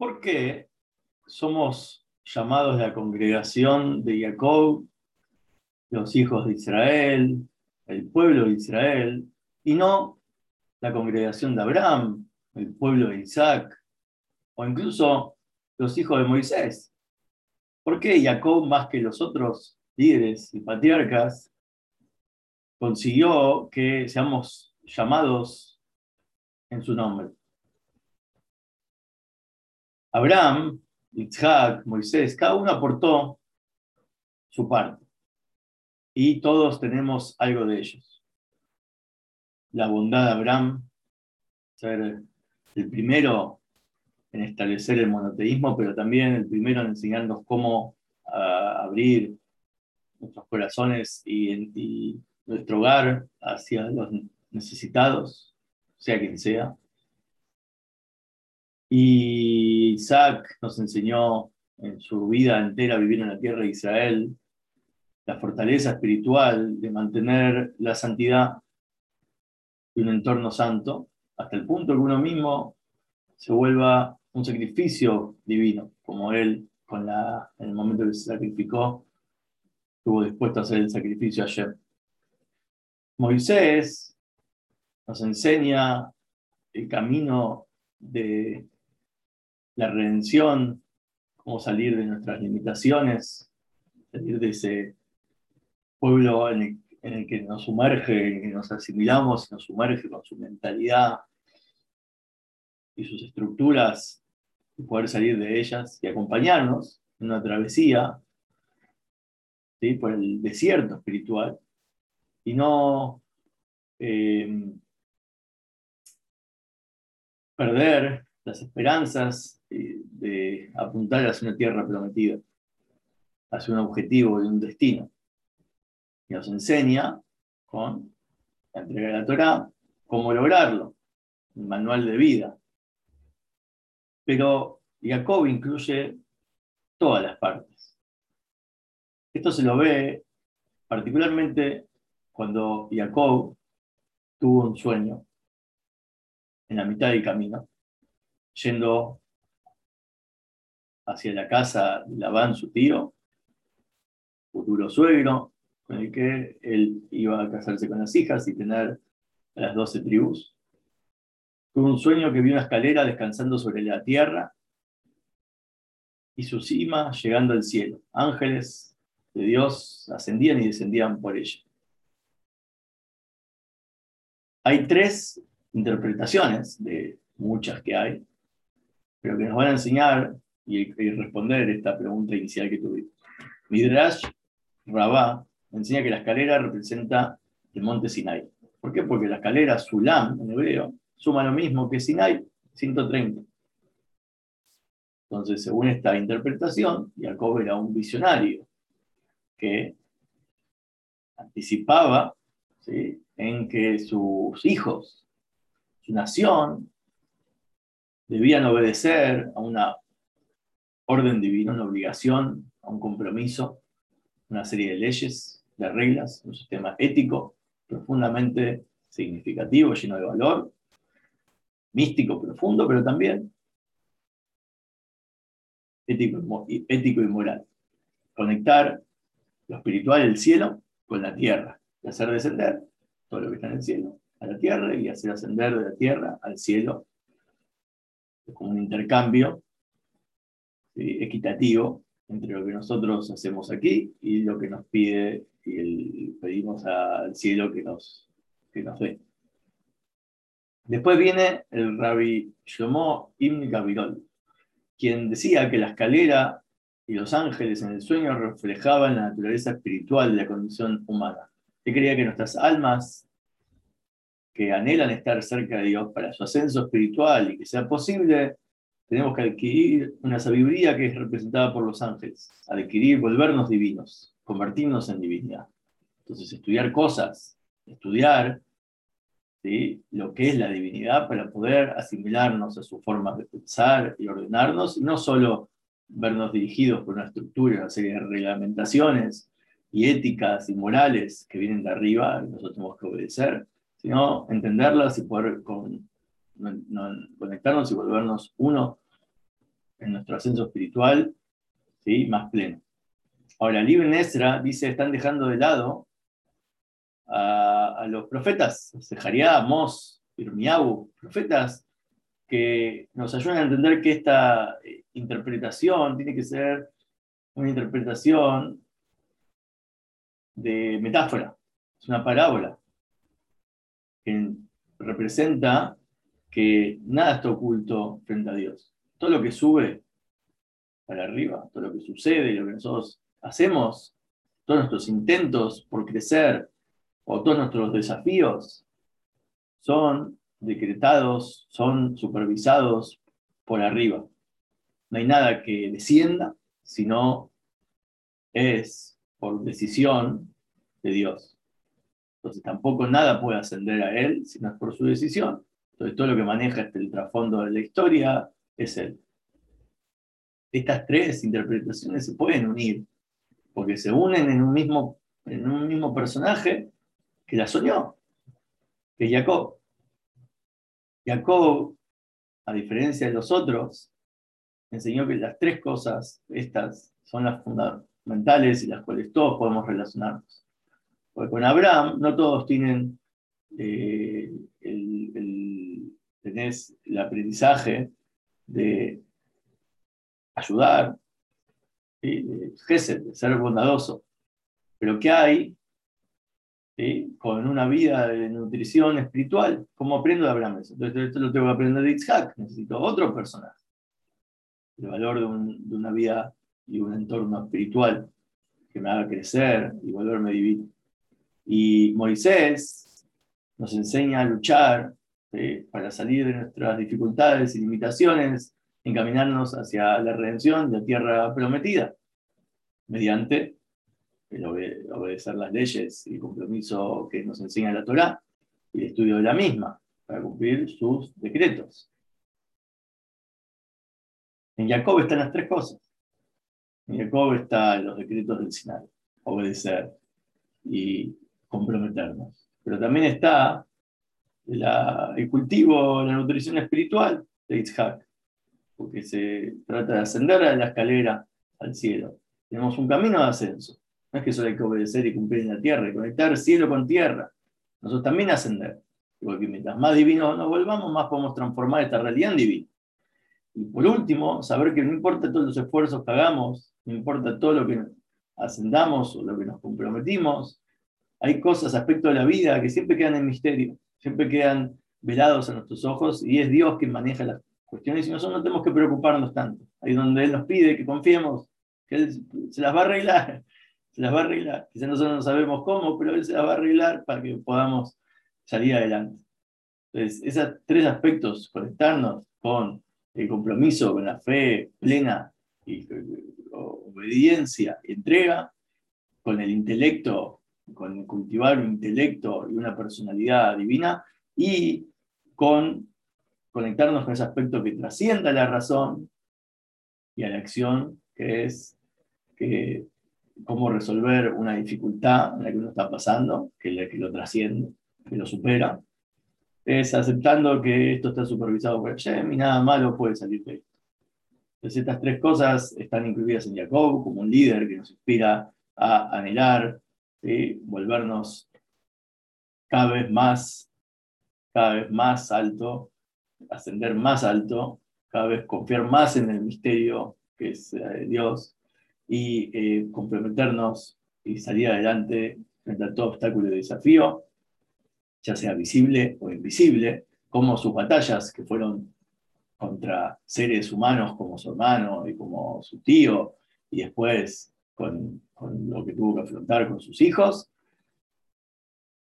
¿Por qué somos llamados la congregación de Jacob, los hijos de Israel, el pueblo de Israel, y no la congregación de Abraham, el pueblo de Isaac, o incluso los hijos de Moisés? ¿Por qué Jacob, más que los otros líderes y patriarcas, consiguió que seamos llamados en su nombre? Abraham, Isaac, Moisés, cada uno aportó su parte. Y todos tenemos algo de ellos. La bondad de Abraham, ser el primero en establecer el monoteísmo, pero también el primero en enseñarnos cómo ah, abrir nuestros corazones y nuestro hogar hacia los necesitados, sea quien sea. Y Isaac nos enseñó en su vida entera vivir en la tierra de Israel la fortaleza espiritual de mantener la santidad de un entorno santo, hasta el punto que uno mismo se vuelva un sacrificio divino, como él en el momento que se sacrificó, estuvo dispuesto a hacer el sacrificio ayer. Moisés nos enseña el camino de la redención, cómo salir de nuestras limitaciones, salir de ese pueblo en el, que nos sumerge, en el que nos asimilamos, nos sumerge con su mentalidad y sus estructuras, y poder salir de ellas y acompañarnos en una travesía ¿sí? por el desierto espiritual y no eh, perder las esperanzas de apuntar hacia una tierra prometida, hacia un objetivo y un destino. Y nos enseña con la entrega de la Torah cómo lograrlo, un manual de vida. Pero Jacob incluye todas las partes. Esto se lo ve particularmente cuando Jacob tuvo un sueño en la mitad del camino, yendo hacia la casa de Labán, su tío, futuro suegro, con el que él iba a casarse con las hijas y tener a las doce tribus. Tuvo un sueño que vio una escalera descansando sobre la tierra y su cima llegando al cielo. Ángeles de Dios ascendían y descendían por ella. Hay tres interpretaciones de muchas que hay, pero que nos van a enseñar y, responder esta pregunta inicial que tuvimos. Midrash Rabá enseña que la escalera representa el monte Sinai. ¿Por qué? Porque la escalera Sulam, en hebreo, suma lo mismo que Sinai, 130. Entonces, según esta interpretación, Jacob era un visionario que anticipaba en que sus hijos, su nación, debían obedecer a una orden divino, una obligación, un compromiso, una serie de leyes, de reglas, un sistema ético profundamente significativo, lleno de valor, místico profundo, pero también ético, y moral. Conectar lo espiritual, el cielo, con la tierra, y hacer descender todo lo que está en el cielo a la tierra y hacer ascender de la tierra al cielo. Como un intercambio equitativo entre lo que nosotros hacemos aquí y lo que nos pide y pedimos al cielo que nos, que nos dé. Después viene el rabbi Shlomo Ibn Gavirol, quien decía que la escalera y los ángeles en el sueño reflejaban la naturaleza espiritual de la condición humana. Él creía que nuestras almas que anhelan estar cerca de Dios para su ascenso espiritual y que sea posible, tenemos que adquirir una sabiduría que es representada por los ángeles, adquirir, volvernos divinos, convertirnos en divinidad. Entonces, estudiar cosas, estudiar lo que es la divinidad para poder asimilarnos a su forma de pensar y ordenarnos, y no solo vernos dirigidos por una estructura, una serie de reglamentaciones y éticas y morales que vienen de arriba y nosotros tenemos que obedecer, sino entenderlas y poder con, conectarnos y volvernos uno en nuestro ascenso espiritual ¿sí? más pleno. Ahora, el Ibn Ezra dice, están dejando de lado a, los profetas, Zeharia, Mos, Irmiabu, profetas que nos ayudan a entender que esta eh, interpretación tiene que ser una interpretación de metáfora, es una parábola que representa que nada está oculto frente a Dios. Todo lo que sube para arriba, todo lo que sucede, lo que nosotros hacemos, todos nuestros intentos por crecer o todos nuestros desafíos son decretados, son supervisados por arriba. No hay nada que descienda, sino es por decisión de Dios. Entonces tampoco nada puede ascender a Él si no es por su decisión. Entonces todo lo que maneja este, el trasfondo de la historia es Él. Estas tres interpretaciones se pueden unir, porque se unen en un mismo, en un mismo personaje que la soñó, que es Jacob. Jacob, a diferencia de los otros, enseñó que las tres cosas, estas, son las fundamentales y las cuales todos podemos relacionarnos. Porque con Abraham no todos tienen eh, el, tenés el aprendizaje de ayudar, de, de ser bondadoso. Pero ¿qué hay con una vida de nutrición espiritual. ¿Cómo aprendo de Abraham Entonces, esto lo tengo que aprender de Itzhak. Necesito otro personaje. El valor de, una vida y un entorno espiritual que me haga crecer y volverme divino. Y Moisés nos enseña a luchar para salir de nuestras dificultades y limitaciones, encaminarnos hacia la redención de la tierra prometida, mediante el obedecer las leyes y el compromiso que nos enseña la Torá y el estudio de la misma para cumplir sus decretos. En Jacob están las tres cosas. En Jacob están los decretos del Sinai, obedecer y comprometernos. Pero también está el cultivo, la nutrición espiritual de Itzhak, porque se trata de ascender a la escalera al cielo. Tenemos un camino de ascenso. No es que solo hay que obedecer y cumplir en la tierra, y conectar cielo con tierra. Nosotros también ascender. Porque mientras más divinos nos volvamos, más podemos transformar esta realidad en divina. Y por último, saber que no importa todos los esfuerzos que hagamos, no importa todo lo que ascendamos o lo que nos comprometimos, hay cosas, aspectos de la vida que siempre quedan en misterio, siempre quedan velados a nuestros ojos y es Dios quien maneja las cuestiones y nosotros no tenemos que preocuparnos tanto. Ahí donde Él nos pide que confiemos, que Él se las va a arreglar se las va a arreglar. Quizás nosotros no sabemos cómo, pero él se las va a arreglar para que podamos salir adelante. Entonces, esos tres aspectos, conectarnos con el compromiso, con la fe plena y obediencia y entrega, con el intelecto, con cultivar un intelecto y una personalidad divina, y con conectarnos con ese aspecto que trascienda la razón y a la acción, que es que cómo resolver una dificultad en la que uno está pasando, que, que lo trasciende, que lo supera, es aceptando que esto está supervisado por Hashem y nada malo puede salir de esto. Entonces estas tres cosas están incluidas en Jacob como un líder que nos inspira a anhelar, volvernos cada vez más, cada vez más alto, ascender más alto, cada vez confiar más en el misterio que es eh, Dios, y eh, comprometernos y salir adelante frente a todo obstáculo y desafío, ya sea visible o invisible, como sus batallas que fueron contra seres humanos como su hermano y como su tío, y después con, lo que tuvo que afrontar con sus hijos,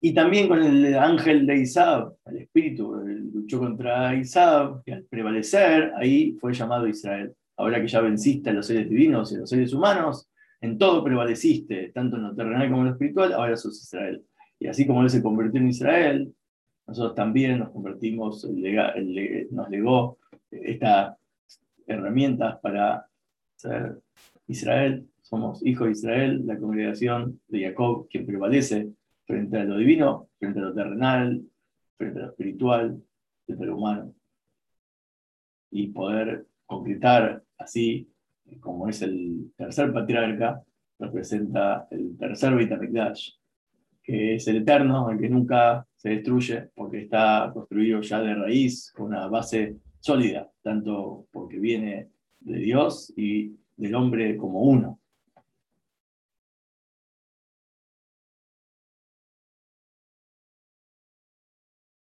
y también con el ángel de Isab, el espíritu, luchó contra Isab, y al prevalecer, ahí fue llamado Israel ahora que ya venciste a los seres divinos y a los seres humanos, en todo prevaleciste, tanto en lo terrenal como en lo espiritual, ahora sos Israel. Y así como Él se convirtió en Israel, nosotros también nos convertimos, nos legó estas herramientas para ser Israel. Somos hijos de Israel, la congregación de Jacob, quien prevalece frente a lo divino, frente a lo terrenal, frente a lo espiritual, frente a lo humano. Y poder concretar así, como es el tercer patriarca, representa el tercer Vitamikdash, que es el eterno, el que nunca se destruye, porque está construido ya de raíz, con una base sólida, tanto porque viene de Dios y del hombre como uno.